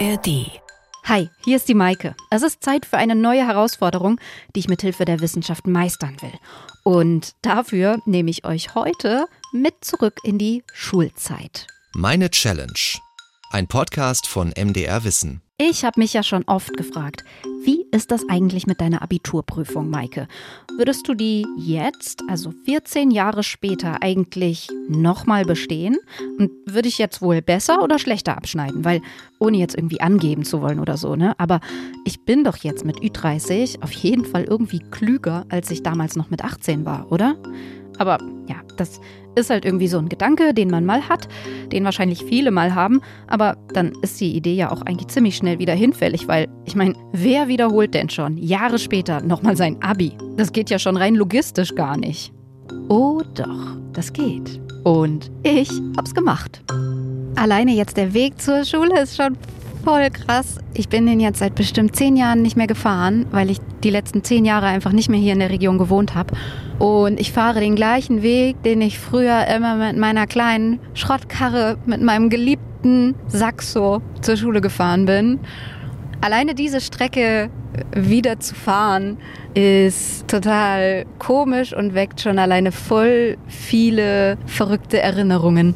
ARD. Hi, hier ist die Maike. Es ist Zeit für eine neue Herausforderung, die ich mit Hilfe der Wissenschaft meistern will. Und dafür nehme ich euch heute mit zurück in die Schulzeit. Meine Challenge. Ein Podcast von MDR Wissen. Ich habe mich ja schon oft gefragt, wie ist das eigentlich mit deiner Abiturprüfung, Maike? Würdest du die jetzt, also 14 Jahre später, eigentlich nochmal bestehen? Und würde ich jetzt wohl besser oder schlechter abschneiden? Weil, ohne jetzt irgendwie angeben zu wollen oder so, ne? Aber ich bin doch jetzt mit Ü30 auf jeden Fall irgendwie klüger, als ich damals noch mit 18 war, oder? Aber ja, das ist halt irgendwie so ein Gedanke, den man mal hat, den wahrscheinlich viele mal haben, aber dann ist die Idee ja auch eigentlich ziemlich schnell wieder hinfällig, weil ich meine, wer wiederholt denn schon Jahre später nochmal sein Abi? Das geht ja schon rein logistisch gar nicht. Oh doch, das geht. Und ich hab's gemacht. Alleine jetzt der Weg zur Schule ist schon voll krass. Ich bin den jetzt seit bestimmt zehn Jahren nicht mehr gefahren, weil ich die letzten zehn Jahre einfach nicht mehr hier in der Region gewohnt habe. Und ich fahre den gleichen Weg, den ich früher immer mit meiner kleinen Schrottkarre, mit meinem geliebten Saxo zur Schule gefahren bin. Alleine diese Strecke wieder zu fahren, ist total komisch und weckt schon alleine voll viele verrückte Erinnerungen.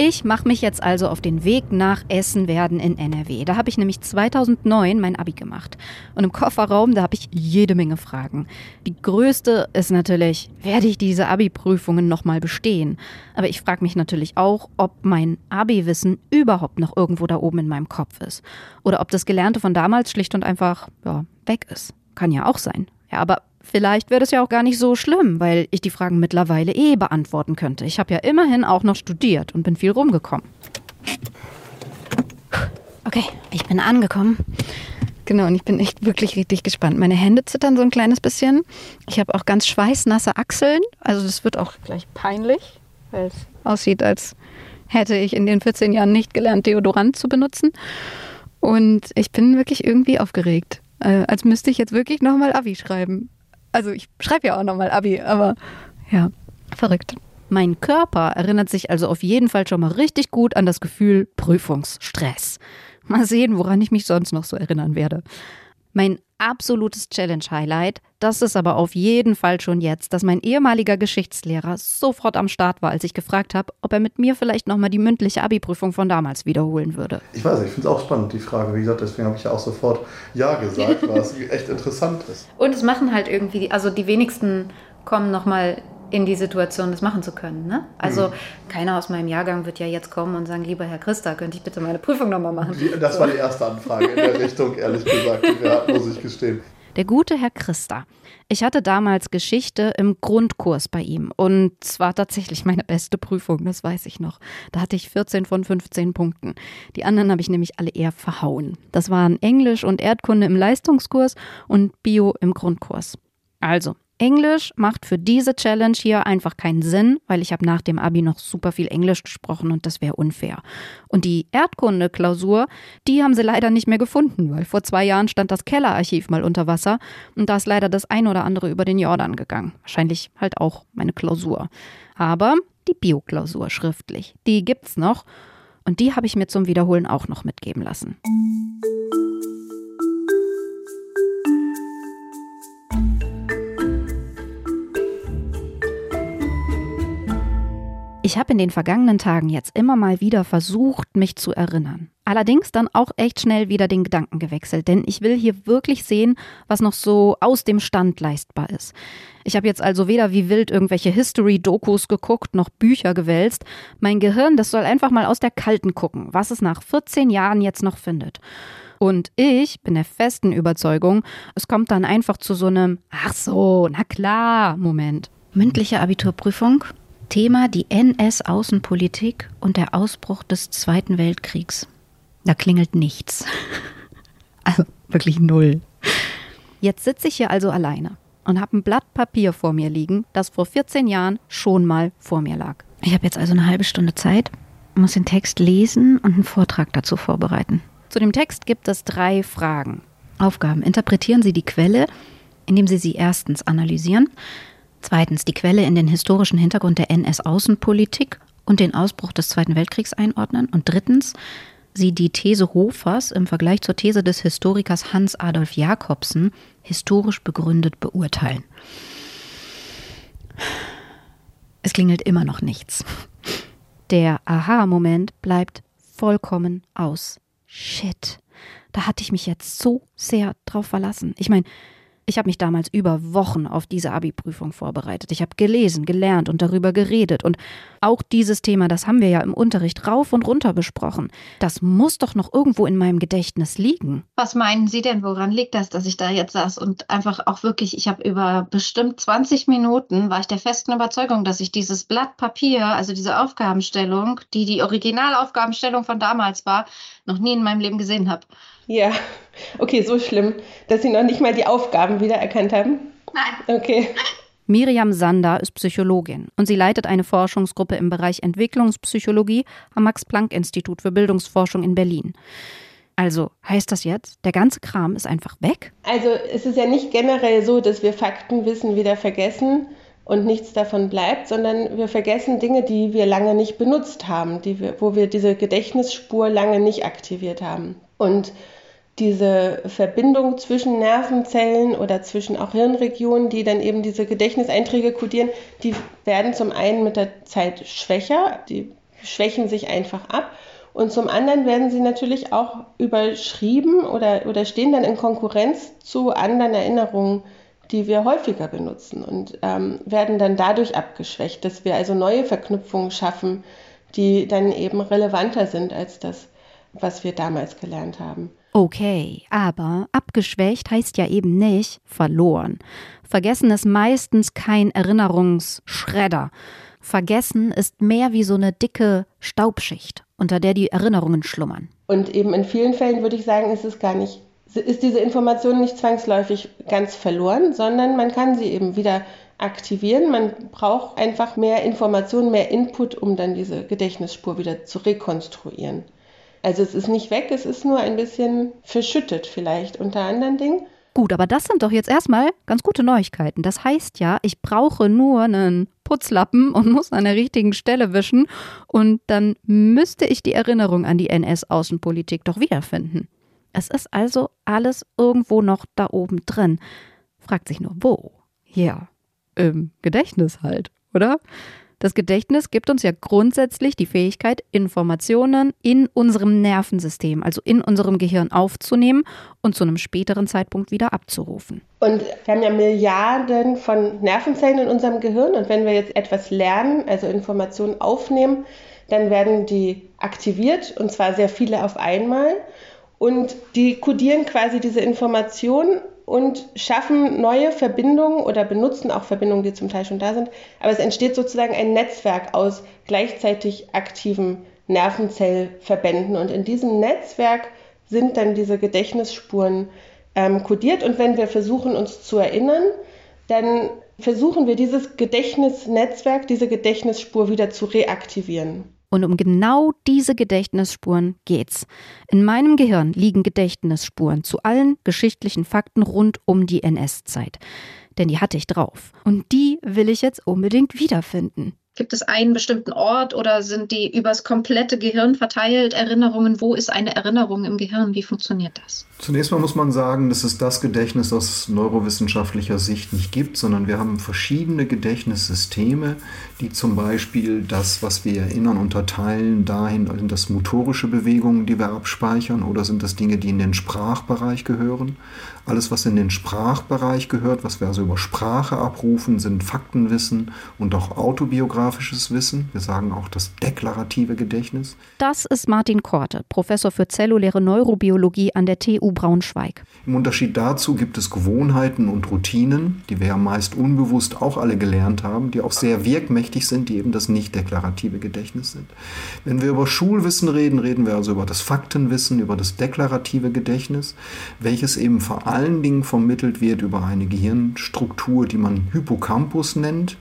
Ich mache mich jetzt also auf den Weg nach Essen-Werden in NRW. Da habe ich nämlich 2009 mein Abi gemacht. Und im Kofferraum, da habe ich jede Menge Fragen. Die größte ist natürlich, werde ich diese Abi-Prüfungen nochmal bestehen? Aber ich frage mich natürlich auch, ob mein Abi-Wissen überhaupt noch irgendwo da oben in meinem Kopf ist. Oder ob das Gelernte von damals schlicht und einfach ja, weg ist. Kann ja auch sein. Ja, aber Vielleicht wäre das ja auch gar nicht so schlimm, weil ich die Fragen mittlerweile eh beantworten könnte. Ich habe ja immerhin auch noch studiert und bin viel rumgekommen. Okay, ich bin angekommen. Genau, und ich bin echt wirklich richtig gespannt. Meine Hände zittern so ein kleines bisschen. Ich habe auch ganz schweißnasse Achseln. Also das wird auch gleich peinlich, weil es aussieht, als hätte ich in den 14 Jahren nicht gelernt, Deodorant zu benutzen. Und ich bin wirklich irgendwie aufgeregt. Äh, als müsste ich jetzt wirklich nochmal Abi schreiben. Also ich schreibe ja auch nochmal Abi, aber ja, verrückt. Mein Körper erinnert sich also auf jeden Fall schon mal richtig gut an das Gefühl Prüfungsstress. Mal sehen, woran ich mich sonst noch so erinnern werde. Mein absolutes Challenge-Highlight, das ist aber auf jeden Fall schon jetzt, dass mein ehemaliger Geschichtslehrer sofort am Start war, als ich gefragt habe, ob er mit mir vielleicht nochmal die mündliche Abi-Prüfung von damals wiederholen würde. Ich weiß ich finde es auch spannend, die Frage. Wie gesagt, deswegen habe ich ja auch sofort Ja gesagt, weil es echt interessant ist. Und es machen halt irgendwie, also die wenigsten kommen nochmal in die Situation, das machen zu können. Ne? Also mhm. keiner aus meinem Jahrgang wird ja jetzt kommen und sagen, lieber Herr Christa, könnte ich bitte meine Prüfung nochmal machen? Das so. war die erste Anfrage in der Richtung, ehrlich gesagt, die wir hatten, muss ich gestehen. Der gute Herr Christa. Ich hatte damals Geschichte im Grundkurs bei ihm und es war tatsächlich meine beste Prüfung, das weiß ich noch. Da hatte ich 14 von 15 Punkten. Die anderen habe ich nämlich alle eher verhauen. Das waren Englisch und Erdkunde im Leistungskurs und Bio im Grundkurs. Also, Englisch macht für diese Challenge hier einfach keinen Sinn, weil ich habe nach dem Abi noch super viel Englisch gesprochen und das wäre unfair. Und die Erdkunde-Klausur, die haben sie leider nicht mehr gefunden, weil vor zwei Jahren stand das Kellerarchiv mal unter Wasser und da ist leider das ein oder andere über den Jordan gegangen. Wahrscheinlich halt auch meine Klausur. Aber die Bio-Klausur schriftlich, die gibt's noch und die habe ich mir zum Wiederholen auch noch mitgeben lassen. Ich habe in den vergangenen Tagen jetzt immer mal wieder versucht, mich zu erinnern. Allerdings dann auch echt schnell wieder den Gedanken gewechselt, denn ich will hier wirklich sehen, was noch so aus dem Stand leistbar ist. Ich habe jetzt also weder wie wild irgendwelche History-Dokus geguckt, noch Bücher gewälzt. Mein Gehirn, das soll einfach mal aus der Kalten gucken, was es nach 14 Jahren jetzt noch findet. Und ich bin der festen Überzeugung, es kommt dann einfach zu so einem Ach so, na klar, Moment. Mündliche Abiturprüfung? Thema die NS-Außenpolitik und der Ausbruch des Zweiten Weltkriegs. Da klingelt nichts. Also wirklich null. Jetzt sitze ich hier also alleine und habe ein Blatt Papier vor mir liegen, das vor 14 Jahren schon mal vor mir lag. Ich habe jetzt also eine halbe Stunde Zeit, muss den Text lesen und einen Vortrag dazu vorbereiten. Zu dem Text gibt es drei Fragen. Aufgaben. Interpretieren Sie die Quelle, indem Sie sie erstens analysieren, Zweitens die Quelle in den historischen Hintergrund der NS-Außenpolitik und den Ausbruch des Zweiten Weltkriegs einordnen. Und drittens, sie die These Hofers im Vergleich zur These des Historikers Hans Adolf Jakobsen historisch begründet beurteilen. Es klingelt immer noch nichts. Der Aha-Moment bleibt vollkommen aus. Shit. Da hatte ich mich jetzt so sehr drauf verlassen. Ich meine, ich habe mich damals über Wochen auf diese Abi-Prüfung vorbereitet. Ich habe gelesen, gelernt und darüber geredet. Und auch dieses Thema, das haben wir ja im Unterricht rauf und runter besprochen. Das muss doch noch irgendwo in meinem Gedächtnis liegen. Was meinen Sie denn, woran liegt das, dass ich da jetzt saß und einfach auch wirklich, ich habe über bestimmt 20 Minuten, war ich der festen Überzeugung, dass ich dieses Blatt Papier, also diese Aufgabenstellung, die die Originalaufgabenstellung von damals war, noch nie in meinem Leben gesehen habe. Ja, okay, so schlimm, dass Sie noch nicht mal die Aufgaben wiedererkannt haben? Nein. Okay. Miriam Sander ist Psychologin und sie leitet eine Forschungsgruppe im Bereich Entwicklungspsychologie am Max-Planck-Institut für Bildungsforschung in Berlin. Also heißt das jetzt, der ganze Kram ist einfach weg? Also es ist ja nicht generell so, dass wir Faktenwissen wieder vergessen und nichts davon bleibt, sondern wir vergessen Dinge, die wir lange nicht benutzt haben, die wir, wo wir diese Gedächtnisspur lange nicht aktiviert haben. Und diese Verbindung zwischen Nervenzellen oder zwischen auch Hirnregionen, die dann eben diese Gedächtniseinträge kodieren, die werden zum einen mit der Zeit schwächer, die schwächen sich einfach ab. Und zum anderen werden sie natürlich auch überschrieben oder, oder stehen dann in Konkurrenz zu anderen Erinnerungen, die wir häufiger benutzen und ähm, werden dann dadurch abgeschwächt, dass wir also neue Verknüpfungen schaffen, die dann eben relevanter sind als das, was wir damals gelernt haben. Okay, aber abgeschwächt heißt ja eben nicht verloren. Vergessen ist meistens kein Erinnerungsschredder. Vergessen ist mehr wie so eine dicke Staubschicht, unter der die Erinnerungen schlummern. Und eben in vielen Fällen würde ich sagen, ist es gar nicht, ist diese Information nicht zwangsläufig ganz verloren, sondern man kann sie eben wieder aktivieren. Man braucht einfach mehr Informationen, mehr Input, um dann diese Gedächtnisspur wieder zu rekonstruieren. Also es ist nicht weg, es ist nur ein bisschen verschüttet vielleicht unter anderen Dingen. Gut, aber das sind doch jetzt erstmal ganz gute Neuigkeiten. Das heißt ja, ich brauche nur einen Putzlappen und muss an der richtigen Stelle wischen und dann müsste ich die Erinnerung an die NS-Außenpolitik doch wiederfinden. Es ist also alles irgendwo noch da oben drin. Fragt sich nur, wo? Ja, im Gedächtnis halt, oder? Das Gedächtnis gibt uns ja grundsätzlich die Fähigkeit, Informationen in unserem Nervensystem, also in unserem Gehirn aufzunehmen und zu einem späteren Zeitpunkt wieder abzurufen. Und wir haben ja Milliarden von Nervenzellen in unserem Gehirn und wenn wir jetzt etwas lernen, also Informationen aufnehmen, dann werden die aktiviert und zwar sehr viele auf einmal und die kodieren quasi diese Informationen und schaffen neue Verbindungen oder benutzen auch Verbindungen, die zum Teil schon da sind. Aber es entsteht sozusagen ein Netzwerk aus gleichzeitig aktiven Nervenzellverbänden. Und in diesem Netzwerk sind dann diese Gedächtnisspuren ähm, kodiert. Und wenn wir versuchen, uns zu erinnern, dann versuchen wir dieses Gedächtnisnetzwerk, diese Gedächtnisspur wieder zu reaktivieren. Und um genau diese Gedächtnisspuren geht's. In meinem Gehirn liegen Gedächtnisspuren zu allen geschichtlichen Fakten rund um die NS-Zeit. Denn die hatte ich drauf. Und die will ich jetzt unbedingt wiederfinden. Gibt es einen bestimmten Ort oder sind die übers komplette Gehirn verteilt Erinnerungen? Wo ist eine Erinnerung im Gehirn? Wie funktioniert das? Zunächst mal muss man sagen, dass es das Gedächtnis aus neurowissenschaftlicher Sicht nicht gibt, sondern wir haben verschiedene Gedächtnissysteme, die zum Beispiel das, was wir erinnern, unterteilen dahin, sind das motorische Bewegungen, die wir abspeichern oder sind das Dinge, die in den Sprachbereich gehören. Alles, was in den Sprachbereich gehört, was wir also über Sprache abrufen, sind Faktenwissen und auch autobiografisches Wissen. Wir sagen auch das deklarative Gedächtnis. Das ist Martin Korte, Professor für zelluläre Neurobiologie an der TU Braunschweig. Im Unterschied dazu gibt es Gewohnheiten und Routinen, die wir ja meist unbewusst auch alle gelernt haben, die auch sehr wirkmächtig sind, die eben das nicht deklarative Gedächtnis sind. Wenn wir über Schulwissen reden, reden wir also über das Faktenwissen, über das deklarative Gedächtnis, welches eben vor allen Dingen vermittelt wird über eine Gehirnstruktur, die man Hippocampus nennt.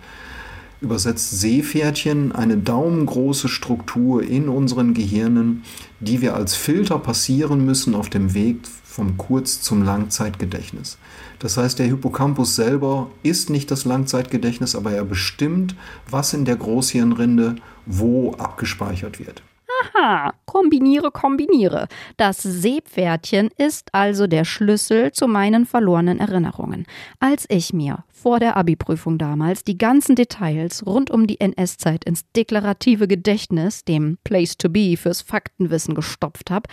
Übersetzt Seepferdchen, eine daumengroße Struktur in unseren Gehirnen, die wir als Filter passieren müssen auf dem Weg vom Kurz- zum Langzeitgedächtnis. Das heißt, der Hippocampus selber ist nicht das Langzeitgedächtnis, aber er bestimmt, was in der Großhirnrinde wo abgespeichert wird. Aha, kombiniere, kombiniere. Das Seepferdchen ist also der Schlüssel zu meinen verlorenen Erinnerungen. Als ich mir vor der Abi-Prüfung damals die ganzen Details rund um die NS-Zeit ins deklarative Gedächtnis, dem Place to be fürs Faktenwissen gestopft habe,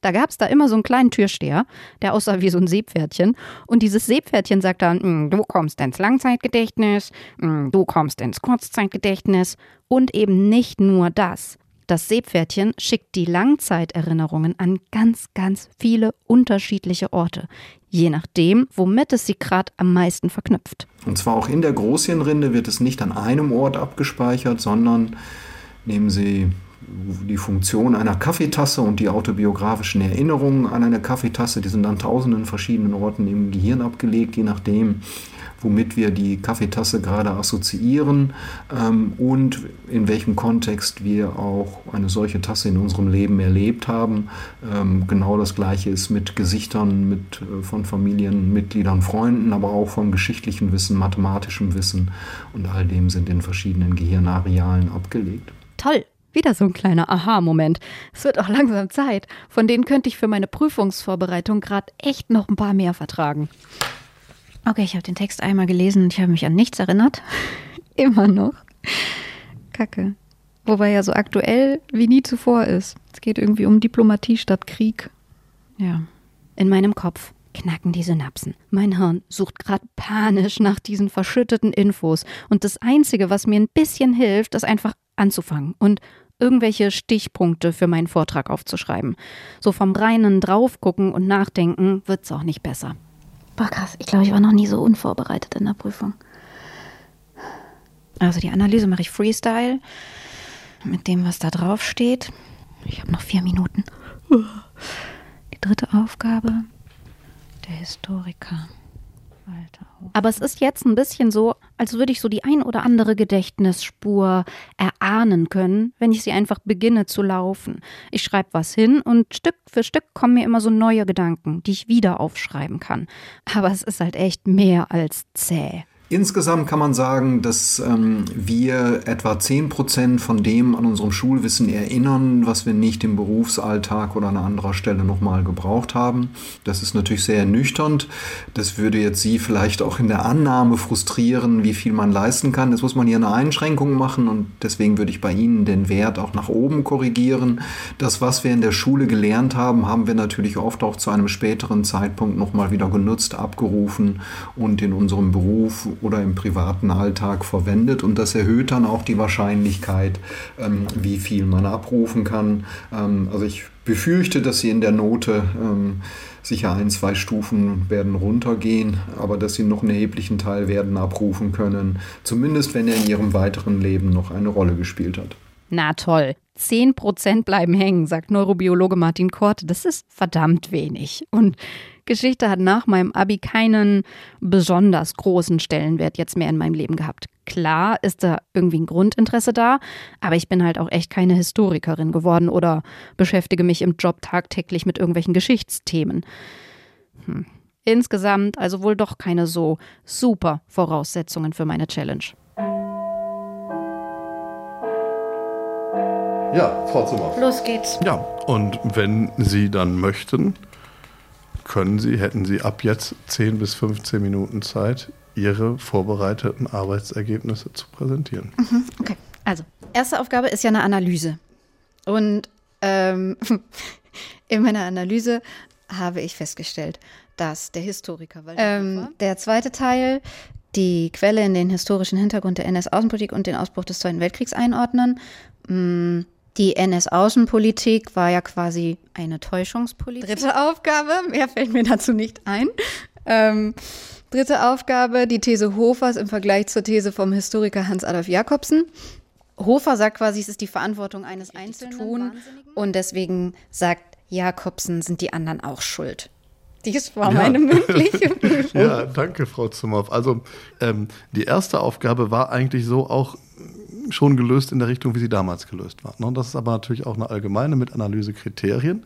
da gab es da immer so einen kleinen Türsteher, der aussah wie so ein Seepferdchen. Und dieses Seepferdchen sagt dann, hm, du kommst ins Langzeitgedächtnis, hm, du kommst ins Kurzzeitgedächtnis und eben nicht nur das. Das Seepferdchen schickt die Langzeiterinnerungen an ganz, ganz viele unterschiedliche Orte, je nachdem, womit es sie gerade am meisten verknüpft. Und zwar auch in der Großhirnrinde wird es nicht an einem Ort abgespeichert, sondern nehmen Sie die Funktion einer Kaffeetasse und die autobiografischen Erinnerungen an eine Kaffeetasse, die sind an tausenden verschiedenen Orten im Gehirn abgelegt, je nachdem, womit wir die Kaffeetasse gerade assoziieren ähm, und in welchem Kontext wir auch eine solche Tasse in unserem Leben erlebt haben. Ähm, genau das gleiche ist mit Gesichtern mit, äh, von Familienmitgliedern, Freunden, aber auch vom geschichtlichen Wissen, mathematischem Wissen und all dem sind in verschiedenen Gehirnarealen abgelegt. Toll! Wieder so ein kleiner Aha-Moment. Es wird auch langsam Zeit. Von denen könnte ich für meine Prüfungsvorbereitung gerade echt noch ein paar mehr vertragen. Okay, ich habe den Text einmal gelesen und ich habe mich an nichts erinnert. Immer noch. Kacke. Wobei er so aktuell wie nie zuvor ist. Es geht irgendwie um Diplomatie statt Krieg. Ja. In meinem Kopf knacken die Synapsen. Mein Hirn sucht gerade panisch nach diesen verschütteten Infos. Und das Einzige, was mir ein bisschen hilft, ist einfach anzufangen und irgendwelche Stichpunkte für meinen Vortrag aufzuschreiben. So vom reinen Draufgucken und Nachdenken wird's auch nicht besser. Boah, krass. Ich glaube, ich war noch nie so unvorbereitet in der Prüfung. Also die Analyse mache ich Freestyle mit dem, was da drauf steht. Ich habe noch vier Minuten. Die dritte Aufgabe, der Historiker. Alter. Aber es ist jetzt ein bisschen so, als würde ich so die ein oder andere Gedächtnisspur erahnen können, wenn ich sie einfach beginne zu laufen. Ich schreibe was hin und Stück für Stück kommen mir immer so neue Gedanken, die ich wieder aufschreiben kann. Aber es ist halt echt mehr als zäh. Insgesamt kann man sagen, dass ähm, wir etwa 10 Prozent von dem an unserem Schulwissen erinnern, was wir nicht im Berufsalltag oder an anderer Stelle nochmal gebraucht haben. Das ist natürlich sehr ernüchternd. Das würde jetzt Sie vielleicht auch in der Annahme frustrieren, wie viel man leisten kann. Das muss man hier eine Einschränkung machen und deswegen würde ich bei Ihnen den Wert auch nach oben korrigieren. Das, was wir in der Schule gelernt haben, haben wir natürlich oft auch zu einem späteren Zeitpunkt nochmal wieder genutzt, abgerufen und in unserem Beruf oder im privaten Alltag verwendet. Und das erhöht dann auch die Wahrscheinlichkeit, ähm, wie viel man abrufen kann. Ähm, also ich befürchte, dass Sie in der Note ähm, sicher ein, zwei Stufen werden runtergehen, aber dass Sie noch einen erheblichen Teil werden abrufen können. Zumindest wenn er in Ihrem weiteren Leben noch eine Rolle gespielt hat. Na toll. 10 Prozent bleiben hängen, sagt Neurobiologe Martin Korte. Das ist verdammt wenig. Und Geschichte hat nach meinem Abi keinen besonders großen Stellenwert jetzt mehr in meinem Leben gehabt. Klar ist da irgendwie ein Grundinteresse da, aber ich bin halt auch echt keine Historikerin geworden oder beschäftige mich im Job tagtäglich mit irgendwelchen Geschichtsthemen. Hm. Insgesamt also wohl doch keine so super Voraussetzungen für meine Challenge. Ja, Frau Zimmer. Los geht's. Ja, und wenn Sie dann möchten, können Sie, hätten Sie ab jetzt 10 bis 15 Minuten Zeit, Ihre vorbereiteten Arbeitsergebnisse zu präsentieren. Mhm, okay, also erste Aufgabe ist ja eine Analyse. Und ähm, in meiner Analyse habe ich festgestellt, dass der Historiker, ähm, der zweite Teil, die Quelle in den historischen Hintergrund der NS-Außenpolitik und den Ausbruch des Zweiten Weltkriegs einordnen. Mh, mm, die NS-Außenpolitik war ja quasi eine Täuschungspolitik. Dritte Aufgabe, mehr fällt mir dazu nicht ein. Ähm, dritte Aufgabe, die These Hofers im Vergleich zur These vom Historiker Hans-Adolf Jakobsen. Hofer sagt quasi, es ist die Verantwortung eines Einzelnen tun und deswegen sagt Jakobsen, sind die anderen auch schuld. Dies war ja. meine mündliche Prüfung. ja, danke, Frau Zumhoff. Also ähm, die erste Aufgabe war eigentlich so auch schon gelöst in der Richtung, wie sie damals gelöst war. Ne? Das ist aber natürlich auch eine allgemeine mit Analysekriterien.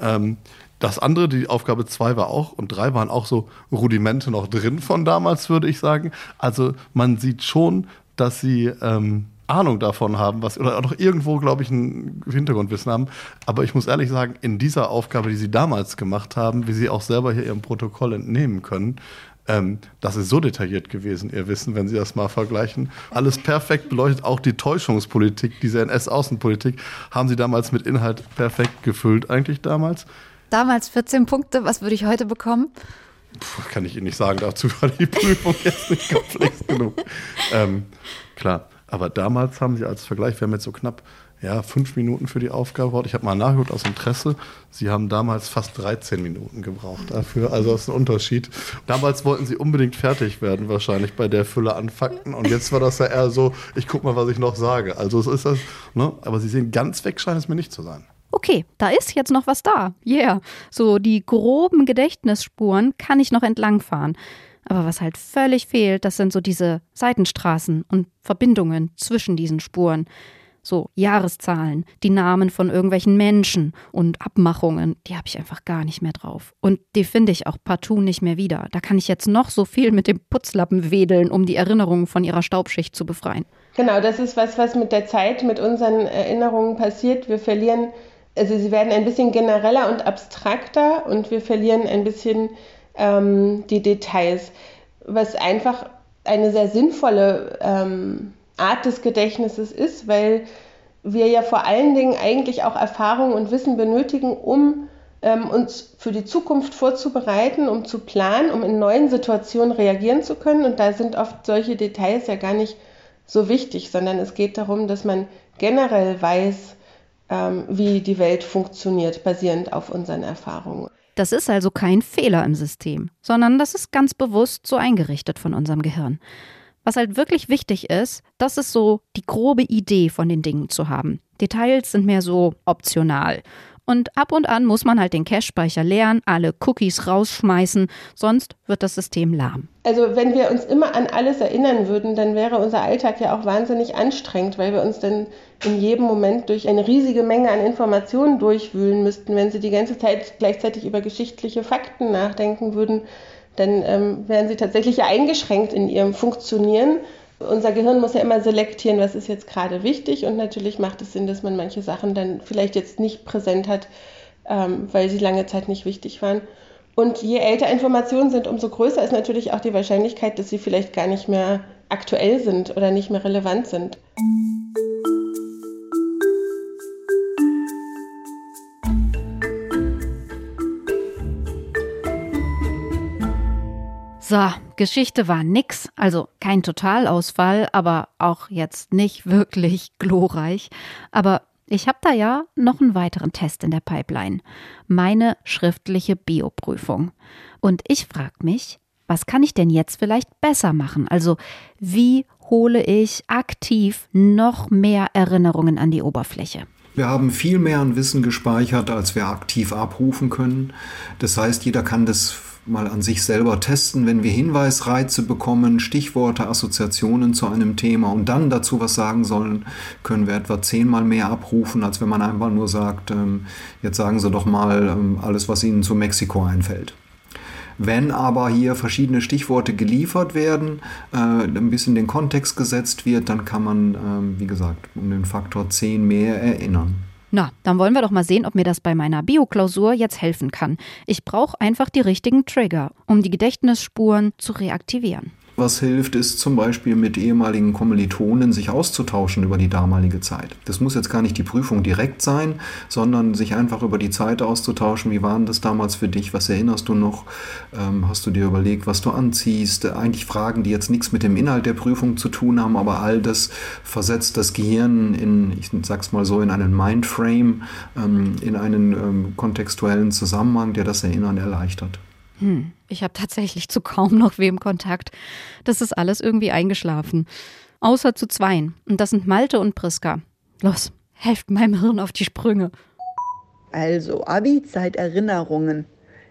Ähm, das andere, die Aufgabe 2 war auch und 3 waren auch so Rudimente noch drin von damals, würde ich sagen. Also man sieht schon, dass sie ähm, Ahnung davon haben, was oder auch noch irgendwo, glaube ich, ein Hintergrundwissen haben. Aber ich muss ehrlich sagen, in dieser Aufgabe, die sie damals gemacht haben, wie sie auch selber hier ihrem Protokoll entnehmen können, ähm, das ist so detailliert gewesen, ihr Wissen, wenn Sie das mal vergleichen. Alles perfekt beleuchtet, auch die Täuschungspolitik, diese NS-Außenpolitik, haben Sie damals mit Inhalt perfekt gefüllt, eigentlich damals. Damals 14 Punkte, was würde ich heute bekommen? Puh, kann ich Ihnen nicht sagen, dazu war die Prüfung jetzt nicht komplex genug. Ähm, klar, aber damals haben Sie als Vergleich, wir haben jetzt so knapp ja, fünf Minuten für die Aufgabe gebraucht. Ich habe mal nachgeguckt aus Interesse. Sie haben damals fast 13 Minuten gebraucht dafür. Also das ist ein Unterschied. Damals wollten Sie unbedingt fertig werden, wahrscheinlich bei der Fülle an Fakten. Und jetzt war das ja eher so, ich gucke mal, was ich noch sage. Also es ist das, ne? Aber Sie sehen, ganz weg scheint es mir nicht zu sein. Okay, da ist jetzt noch was da. Yeah. So die groben Gedächtnisspuren kann ich noch entlangfahren. Aber was halt völlig fehlt, das sind so diese Seitenstraßen und Verbindungen zwischen diesen Spuren. So Jahreszahlen, die Namen von irgendwelchen Menschen und Abmachungen, die habe ich einfach gar nicht mehr drauf. Und die finde ich auch partout nicht mehr wieder. Da kann ich jetzt noch so viel mit dem Putzlappen wedeln, um die Erinnerungen von ihrer Staubschicht zu befreien. Genau, das ist was, was mit der Zeit, mit unseren Erinnerungen passiert. Wir verlieren, also sie werden ein bisschen genereller und abstrakter und wir verlieren ein bisschen ähm, die Details, was einfach eine sehr sinnvolle ähm, Art des Gedächtnisses ist, weil wir ja vor allen Dingen eigentlich auch Erfahrung und Wissen benötigen, um ähm, uns für die Zukunft vorzubereiten, um zu planen, um in neuen Situationen reagieren zu können. Und da sind oft solche Details ja gar nicht so wichtig, sondern es geht darum, dass man generell weiß, ähm, wie die Welt funktioniert, basierend auf unseren Erfahrungen. Das ist also kein Fehler im System, sondern das ist ganz bewusst so eingerichtet von unserem Gehirn. Was halt wirklich wichtig ist, das ist so die grobe Idee von den Dingen zu haben. Details sind mehr so optional. Und ab und an muss man halt den Cache-Speicher leeren, alle Cookies rausschmeißen, sonst wird das System lahm. Also wenn wir uns immer an alles erinnern würden, dann wäre unser Alltag ja auch wahnsinnig anstrengend, weil wir uns dann in jedem Moment durch eine riesige Menge an Informationen durchwühlen müssten, wenn sie die ganze Zeit gleichzeitig über geschichtliche Fakten nachdenken würden dann ähm, werden sie tatsächlich eingeschränkt in ihrem Funktionieren. Unser Gehirn muss ja immer selektieren, was ist jetzt gerade wichtig und natürlich macht es Sinn, dass man manche Sachen dann vielleicht jetzt nicht präsent hat, ähm, weil sie lange Zeit nicht wichtig waren. Und je älter Informationen sind, umso größer ist natürlich auch die Wahrscheinlichkeit, dass sie vielleicht gar nicht mehr aktuell sind oder nicht mehr relevant sind. So, Geschichte war nix, also kein Totalausfall, aber auch jetzt nicht wirklich glorreich. Aber ich habe da ja noch einen weiteren Test in der Pipeline. Meine schriftliche Bioprüfung. Und ich frage mich, was kann ich denn jetzt vielleicht besser machen? Also, wie hole ich aktiv noch mehr Erinnerungen an die Oberfläche? Wir haben viel mehr an Wissen gespeichert, als wir aktiv abrufen können. Das heißt, jeder kann das mal an sich selber testen, wenn wir Hinweisreize bekommen, Stichworte, Assoziationen zu einem Thema und dann dazu was sagen sollen, können wir etwa zehnmal mehr abrufen, als wenn man einfach nur sagt, ähm, jetzt sagen Sie doch mal ähm, alles, was Ihnen zu Mexiko einfällt. Wenn aber hier verschiedene Stichworte geliefert werden, äh, ein bisschen den Kontext gesetzt wird, dann kann man, äh, wie gesagt, um den Faktor 10 mehr erinnern. Na, dann wollen wir doch mal sehen, ob mir das bei meiner Bioklausur jetzt helfen kann. Ich brauche einfach die richtigen Trigger, um die Gedächtnisspuren zu reaktivieren. Was hilft, ist zum Beispiel mit ehemaligen Kommilitonen sich auszutauschen über die damalige Zeit. Das muss jetzt gar nicht die Prüfung direkt sein, sondern sich einfach über die Zeit auszutauschen. Wie war das damals für dich? Was erinnerst du noch? Ähm, hast du dir überlegt, was du anziehst? Eigentlich Fragen, die jetzt nichts mit dem Inhalt der Prüfung zu tun haben, aber all das versetzt das Gehirn in, ich sag's mal so, in einen Mindframe, ähm, in einen ähm, kontextuellen Zusammenhang, der das Erinnern erleichtert. Hm, ich habe tatsächlich zu kaum noch wem Kontakt. Das ist alles irgendwie eingeschlafen. Außer zu zweien. Und das sind Malte und Priska. Los, helft meinem Hirn auf die Sprünge. Also, Abi-Zeit-Erinnerungen.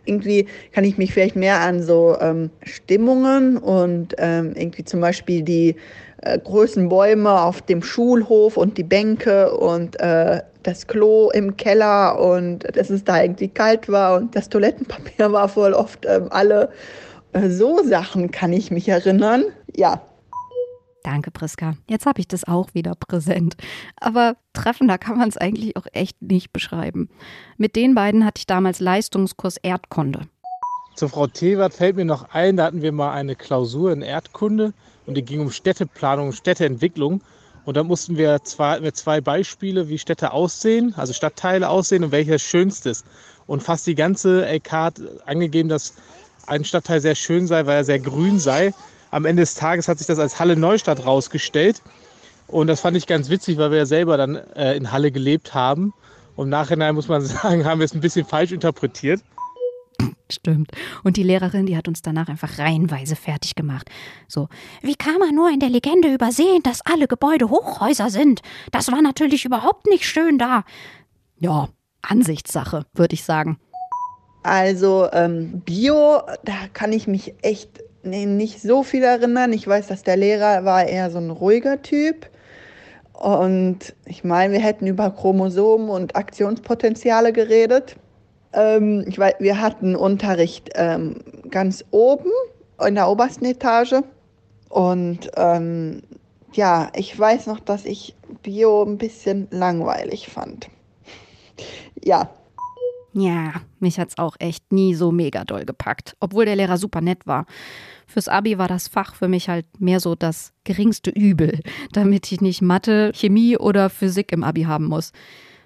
Irgendwie kann ich mich vielleicht mehr an so ähm, Stimmungen und ähm, irgendwie zum Beispiel die äh, großen Bäume auf dem Schulhof und die Bänke und äh, das Klo im Keller und dass es da irgendwie kalt war und das Toilettenpapier war voll oft ähm, alle. Äh, so Sachen kann ich mich erinnern. Ja. Danke, Priska. Jetzt habe ich das auch wieder präsent. Aber treffender kann man es eigentlich auch echt nicht beschreiben. Mit den beiden hatte ich damals Leistungskurs Erdkunde. Zu Frau Tewert fällt mir noch ein, da hatten wir mal eine Klausur in Erdkunde und die ging um Städteplanung, Städteentwicklung. Und da mussten wir zwei, zwei Beispiele, wie Städte aussehen, also Stadtteile aussehen und welches schönste ist. Und fast die ganze LK hat angegeben, dass ein Stadtteil sehr schön sei, weil er sehr grün sei. Am Ende des Tages hat sich das als Halle Neustadt rausgestellt. Und das fand ich ganz witzig, weil wir ja selber dann äh, in Halle gelebt haben. Und im Nachhinein muss man sagen, haben wir es ein bisschen falsch interpretiert. Stimmt. Und die Lehrerin, die hat uns danach einfach reihenweise fertig gemacht. So, wie kann man nur in der Legende übersehen, dass alle Gebäude Hochhäuser sind? Das war natürlich überhaupt nicht schön da. Ja, Ansichtssache, würde ich sagen. Also ähm, Bio, da kann ich mich echt nicht so viel erinnern. Ich weiß, dass der Lehrer war eher so ein ruhiger Typ. Und ich meine, wir hätten über Chromosomen und Aktionspotenziale geredet. Ähm, ich weiß, wir hatten Unterricht ähm, ganz oben in der obersten Etage. Und ähm, ja, ich weiß noch, dass ich Bio ein bisschen langweilig fand. Ja. Ja, mich hat's auch echt nie so mega doll gepackt, obwohl der Lehrer super nett war. Fürs Abi war das Fach für mich halt mehr so das geringste Übel, damit ich nicht Mathe, Chemie oder Physik im Abi haben muss.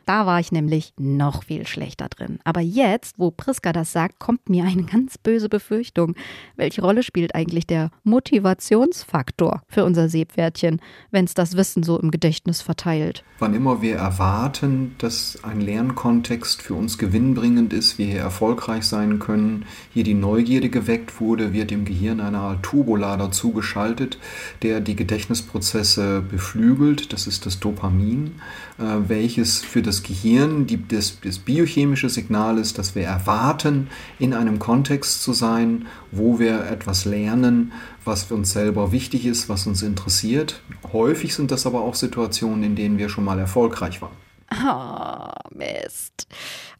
Da war ich nämlich noch viel schlechter drin. Aber jetzt, wo Priska das sagt, kommt mir eine ganz böse Befürchtung. Welche Rolle spielt eigentlich der Motivationsfaktor für unser Seepferdchen, wenn es das Wissen so im Gedächtnis verteilt? Wann immer wir erwarten, dass ein Lernkontext für uns gewinnbringend ist, wir hier erfolgreich sein können, hier die Neugierde geweckt wurde, wird im Gehirn eine Art Turbolader zugeschaltet, der die Gedächtnisprozesse beflügelt. Das ist das Dopamin, äh, welches für das Gehirn die, das, das biochemische Signal ist, dass wir erwarten, in einem Kontext zu sein, wo wir etwas lernen, was für uns selber wichtig ist, was uns interessiert. Häufig sind das aber auch Situationen, in denen wir schon mal erfolgreich waren. Oh, Mist.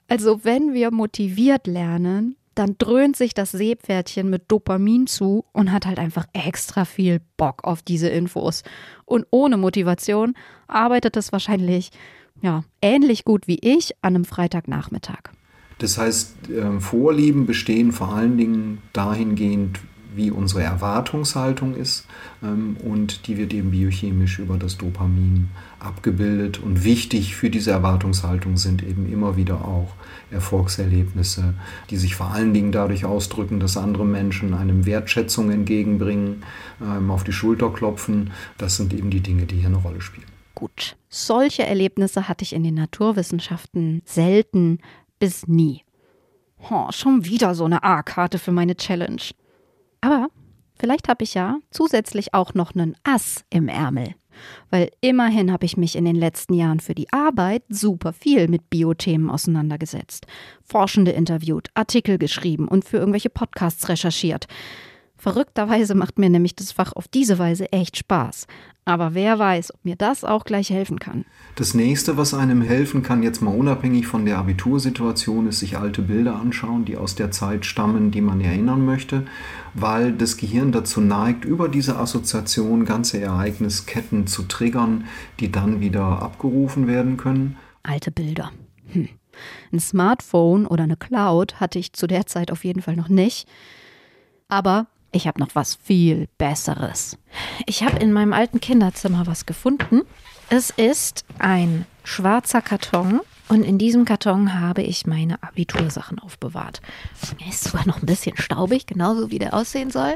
Also wenn wir motiviert lernen, dann dröhnt sich das Seepferdchen mit Dopamin zu und hat halt einfach extra viel Bock auf diese Infos. Und ohne Motivation arbeitet es wahrscheinlich ja, ähnlich gut wie ich an einem Freitagnachmittag. Das heißt, ähm, Vorlieben bestehen vor allen Dingen dahingehend, wie unsere Erwartungshaltung ist ähm, und die wird eben biochemisch über das Dopamin abgebildet. Und wichtig für diese Erwartungshaltung sind eben immer wieder auch Erfolgserlebnisse, die sich vor allen Dingen dadurch ausdrücken, dass andere Menschen einem Wertschätzung entgegenbringen, ähm, auf die Schulter klopfen. Das sind eben die Dinge, die hier eine Rolle spielen. Gut, solche Erlebnisse hatte ich in den Naturwissenschaften selten bis nie. Oh, schon wieder so eine A-Karte für meine Challenge. Aber vielleicht habe ich ja zusätzlich auch noch einen Ass im Ärmel. Weil immerhin habe ich mich in den letzten Jahren für die Arbeit super viel mit Biothemen auseinandergesetzt. Forschende interviewt, Artikel geschrieben und für irgendwelche Podcasts recherchiert. Verrückterweise macht mir nämlich das Fach auf diese Weise echt Spaß. Aber wer weiß, ob mir das auch gleich helfen kann. Das nächste, was einem helfen kann, jetzt mal unabhängig von der Abitursituation, ist sich alte Bilder anschauen, die aus der Zeit stammen, die man erinnern möchte, weil das Gehirn dazu neigt, über diese Assoziation ganze Ereignisketten zu triggern, die dann wieder abgerufen werden können. Alte Bilder. Hm. Ein Smartphone oder eine Cloud hatte ich zu der Zeit auf jeden Fall noch nicht. Aber ich habe noch was viel Besseres. Ich habe in meinem alten Kinderzimmer was gefunden. Es ist ein schwarzer Karton und in diesem Karton habe ich meine Abitursachen aufbewahrt. Er ist sogar noch ein bisschen staubig, genauso wie der aussehen soll.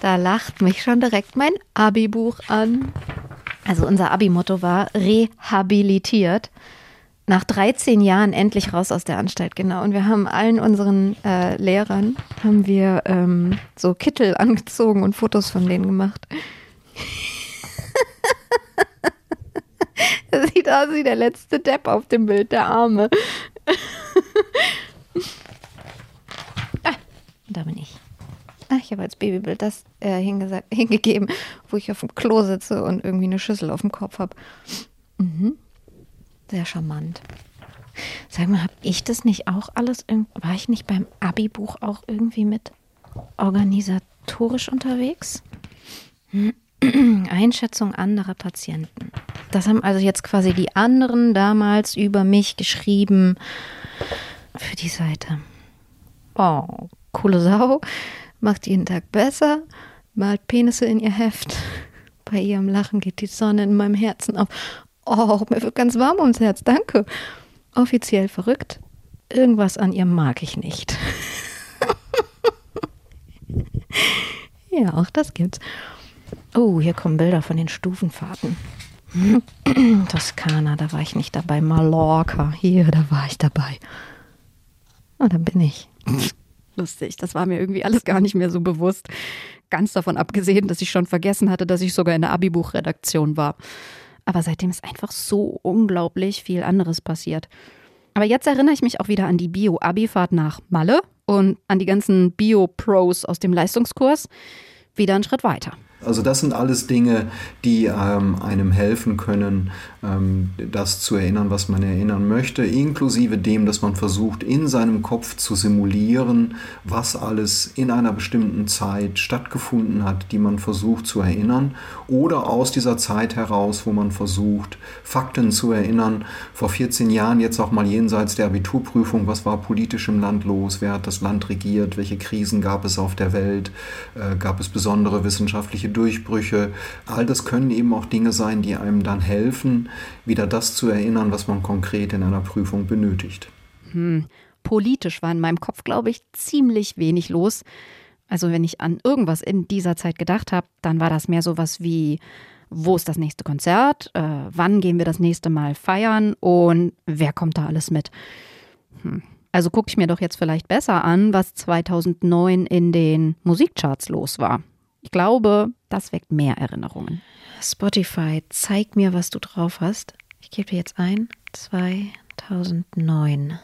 Da lacht mich schon direkt mein Abi-Buch an. Also unser Abi-Motto war rehabilitiert nach 13 Jahren endlich raus aus der Anstalt, genau. Und wir haben allen unseren äh, Lehrern haben wir ähm, so Kittel angezogen und Fotos von denen gemacht. das sieht aus wie der letzte Depp auf dem Bild, der Arme. ah, da bin ich. Ah, ich habe als Babybild das äh, hingegeben, wo ich auf dem Klo sitze und irgendwie eine Schüssel auf dem Kopf habe. Mhm. Sehr charmant. Sag mal, habe ich das nicht auch alles, war ich nicht beim Abi-Buch auch irgendwie mit organisatorisch unterwegs? Einschätzung anderer Patienten. Das haben also jetzt quasi die anderen damals über mich geschrieben für die Seite. Oh, coole Sau, macht jeden Tag besser, malt Penisse in ihr Heft. Bei ihrem Lachen geht die Sonne in meinem Herzen auf. Oh, mir wird ganz warm ums Herz, danke. Offiziell verrückt. Irgendwas an ihr mag ich nicht. ja, auch das gibt's. Oh, hier kommen Bilder von den Stufenfahrten. Toskana, da war ich nicht dabei. Mallorca, hier, da war ich dabei. Und da bin ich. Lustig, das war mir irgendwie alles gar nicht mehr so bewusst. Ganz davon abgesehen, dass ich schon vergessen hatte, dass ich sogar in der Abi-Buchredaktion war. Aber seitdem ist einfach so unglaublich viel anderes passiert. Aber jetzt erinnere ich mich auch wieder an die Bio-Abi-Fahrt nach Malle und an die ganzen Bio-Pros aus dem Leistungskurs. Wieder einen Schritt weiter. Also das sind alles Dinge, die ähm, einem helfen können, ähm, das zu erinnern, was man erinnern möchte, inklusive dem, dass man versucht, in seinem Kopf zu simulieren, was alles in einer bestimmten Zeit stattgefunden hat, die man versucht zu erinnern, oder aus dieser Zeit heraus, wo man versucht, Fakten zu erinnern. Vor 14 Jahren, jetzt auch mal jenseits der Abiturprüfung, was war politisch im Land los, wer hat das Land regiert, welche Krisen gab es auf der Welt, äh, gab es besondere wissenschaftliche Durchbrüche. All das können eben auch Dinge sein, die einem dann helfen, wieder das zu erinnern, was man konkret in einer Prüfung benötigt. Hm. Politisch war in meinem Kopf, glaube ich, ziemlich wenig los. Also wenn ich an irgendwas in dieser Zeit gedacht habe, dann war das mehr sowas wie, wo ist das nächste Konzert, äh, wann gehen wir das nächste Mal feiern und wer kommt da alles mit. Hm. Also gucke ich mir doch jetzt vielleicht besser an, was 2009 in den Musikcharts los war. Ich glaube, das weckt mehr Erinnerungen. Spotify, zeig mir, was du drauf hast. Ich gebe dir jetzt ein. 2009.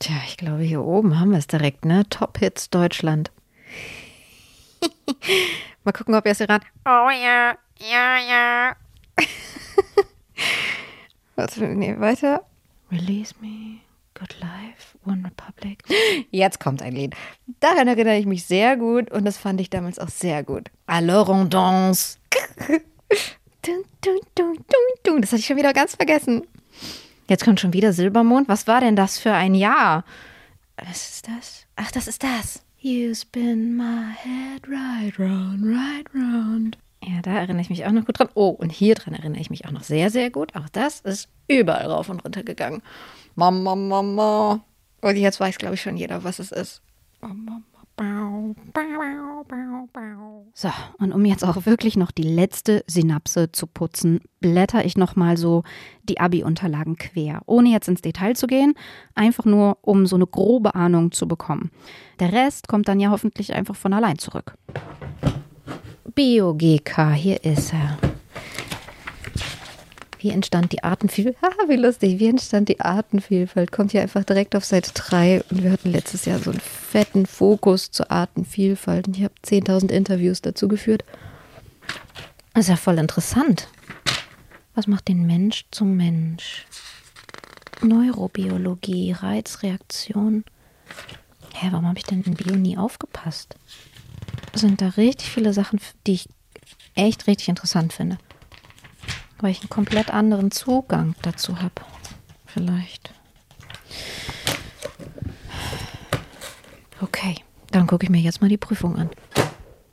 Tja, ich glaube, hier oben haben wir es direkt, ne? Top Hits Deutschland. Mal gucken, ob ihr es hier ran. Oh ja, ja, ja. Was, nee, weiter. Release me. Good Life, One Republic. Jetzt kommt ein Lied. Daran erinnere ich mich sehr gut und das fand ich damals auch sehr gut. Alors on danse. Das hatte ich schon wieder ganz vergessen. Jetzt kommt schon wieder Silbermond. Was war denn das für ein Jahr? Was ist das? Ach, das ist das. You spin my head right round, right round. Ja, da erinnere ich mich auch noch gut dran. Oh, und hier dran erinnere ich mich auch noch sehr, sehr gut. Auch das ist überall rauf und runter gegangen. Mama, Mama. Und jetzt weiß, glaube ich, schon jeder, was es ist. So, und um jetzt auch wirklich noch die letzte Synapse zu putzen, blätter ich nochmal so die Abi-Unterlagen quer, ohne jetzt ins Detail zu gehen, einfach nur, um so eine grobe Ahnung zu bekommen. Der Rest kommt dann ja hoffentlich einfach von allein zurück. BioGK, hier ist er. Wie entstand die Artenvielfalt? Haha, wie lustig. Wie entstand die Artenvielfalt? Kommt hier einfach direkt auf Seite 3. Und wir hatten letztes Jahr so einen fetten Fokus zur Artenvielfalt. Und ich habe 10.000 Interviews dazu geführt. Das ist ja voll interessant. Was macht den Mensch zum Mensch? Neurobiologie, Reizreaktion. Hä, warum habe ich denn in Bio nie aufgepasst? sind da richtig viele Sachen, die ich echt richtig interessant finde. Weil ich einen komplett anderen Zugang dazu habe. Vielleicht. Okay, dann gucke ich mir jetzt mal die Prüfung an.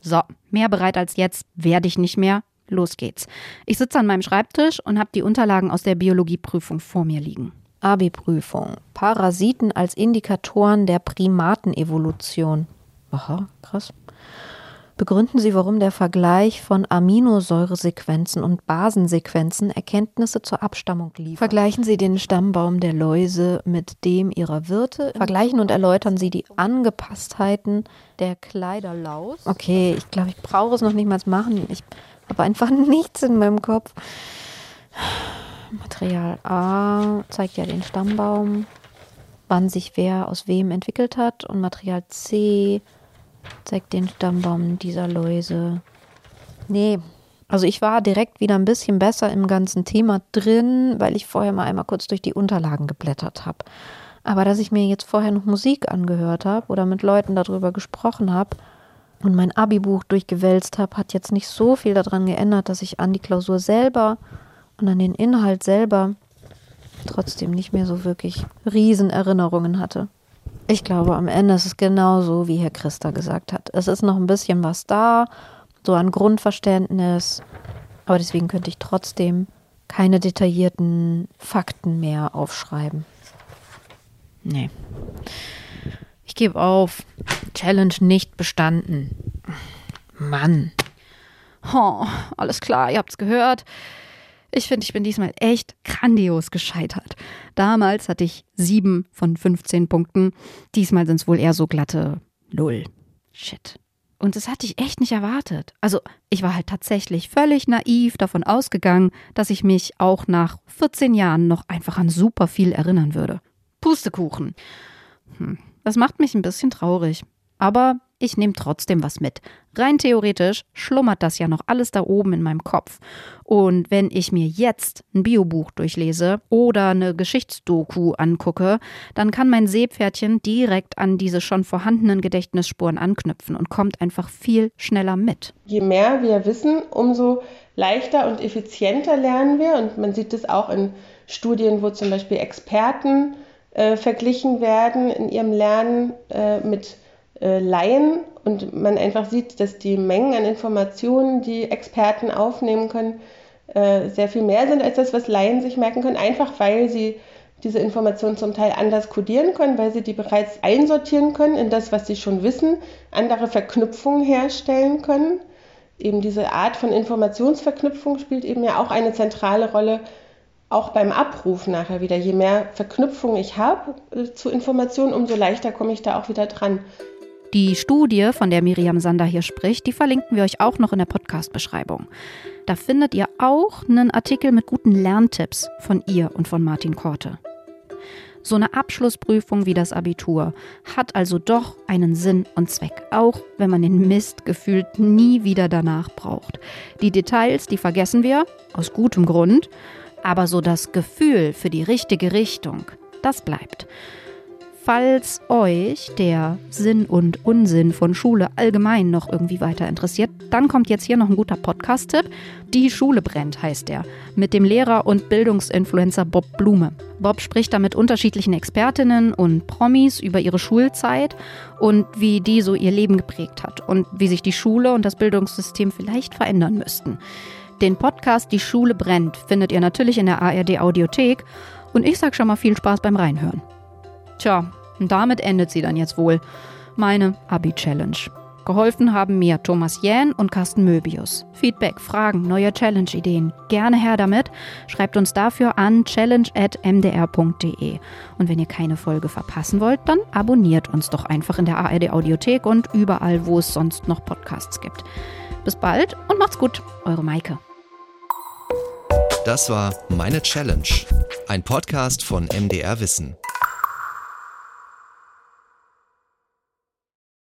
So, mehr bereit als jetzt werde ich nicht mehr. Los geht's. Ich sitze an meinem Schreibtisch und habe die Unterlagen aus der Biologieprüfung vor mir liegen. Abi-Prüfung. Parasiten als Indikatoren der Primatenevolution. Aha, krass begründen Sie, warum der Vergleich von Aminosäuresequenzen und Basensequenzen Erkenntnisse zur Abstammung liefert. Vergleichen Sie den Stammbaum der Läuse mit dem ihrer Wirte. Vergleichen und erläutern Sie die Angepasstheiten der Kleiderlaus. Okay, ich glaube, ich brauche es noch nicht mal machen. Ich habe einfach nichts in meinem Kopf. Material A zeigt ja den Stammbaum, wann sich wer aus wem entwickelt hat. Und Material C zeigt den Stammbaum dieser Läuse. Nee, also ich war direkt wieder ein bisschen besser im ganzen Thema drin, weil ich vorher mal einmal kurz durch die Unterlagen geblättert habe. Aber dass ich mir jetzt vorher noch Musik angehört habe oder mit Leuten darüber gesprochen habe, und mein Abi-Buch durchgewälzt habe, hat jetzt nicht so viel daran geändert, dass ich an die Klausur selber und an den Inhalt selber trotzdem nicht mehr so wirklich Riesenerinnerungen hatte. Ich glaube, am Ende ist es genauso, wie Herr Christa gesagt hat. Es ist noch ein bisschen was da, so ein Grundverständnis, aber deswegen könnte ich trotzdem keine detaillierten Fakten mehr aufschreiben. Nee. Ich gebe auf. Challenge nicht bestanden. Mann. Oh, alles klar, ihr habt's gehört. Ich finde, ich bin diesmal echt grandios gescheitert. Damals hatte ich sieben von 15 Punkten. Diesmal sind es wohl eher so glatte Null. Shit. Und das hatte ich echt nicht erwartet. Also, ich war halt tatsächlich völlig naiv davon ausgegangen, dass ich mich auch nach 14 Jahren noch einfach an super viel erinnern würde. Pustekuchen. Hm, das macht mich ein bisschen traurig. Aber ich nehme trotzdem was mit. Rein theoretisch schlummert das ja noch alles da oben in meinem Kopf. Und wenn ich mir jetzt ein Biobuch durchlese oder eine Geschichtsdoku angucke, dann kann mein Seepferdchen direkt an diese schon vorhandenen Gedächtnisspuren anknüpfen und kommt einfach viel schneller mit. Je mehr wir wissen, umso leichter und effizienter lernen wir. Und man sieht es auch in Studien, wo zum Beispiel Experten äh, verglichen werden in ihrem Lernen äh, mit äh, Laien und man einfach sieht, dass die Mengen an Informationen, die Experten aufnehmen können, äh, sehr viel mehr sind als das, was Laien sich merken können, einfach weil sie diese Informationen zum Teil anders kodieren können, weil sie die bereits einsortieren können in das, was sie schon wissen, andere Verknüpfungen herstellen können. Eben diese Art von Informationsverknüpfung spielt eben ja auch eine zentrale Rolle, auch beim Abruf nachher wieder. Je mehr Verknüpfungen ich habe äh, zu Informationen, umso leichter komme ich da auch wieder dran. Die Studie, von der Miriam Sander hier spricht, die verlinken wir euch auch noch in der Podcast-Beschreibung. Da findet ihr auch einen Artikel mit guten Lerntipps von ihr und von Martin Korte. So eine Abschlussprüfung wie das Abitur hat also doch einen Sinn und Zweck, auch wenn man den Mist gefühlt nie wieder danach braucht. Die Details, die vergessen wir, aus gutem Grund, aber so das Gefühl für die richtige Richtung, das bleibt. Falls euch der Sinn und Unsinn von Schule allgemein noch irgendwie weiter interessiert, dann kommt jetzt hier noch ein guter Podcast-Tipp. Die Schule brennt heißt er, mit dem Lehrer und Bildungsinfluencer Bob Blume. Bob spricht da mit unterschiedlichen Expertinnen und Promis über ihre Schulzeit und wie die so ihr Leben geprägt hat und wie sich die Schule und das Bildungssystem vielleicht verändern müssten. Den Podcast Die Schule brennt findet ihr natürlich in der ARD Audiothek und ich sag schon mal viel Spaß beim Reinhören. Tja, und damit endet sie dann jetzt wohl. Meine Abi-Challenge. Geholfen haben mir Thomas Jähn und Carsten Möbius. Feedback, Fragen, neue Challenge-Ideen. Gerne her damit. Schreibt uns dafür an challenge.mdr.de. Und wenn ihr keine Folge verpassen wollt, dann abonniert uns doch einfach in der ARD Audiothek und überall, wo es sonst noch Podcasts gibt. Bis bald und macht's gut. Eure Maike. Das war Meine Challenge, ein Podcast von MDR Wissen.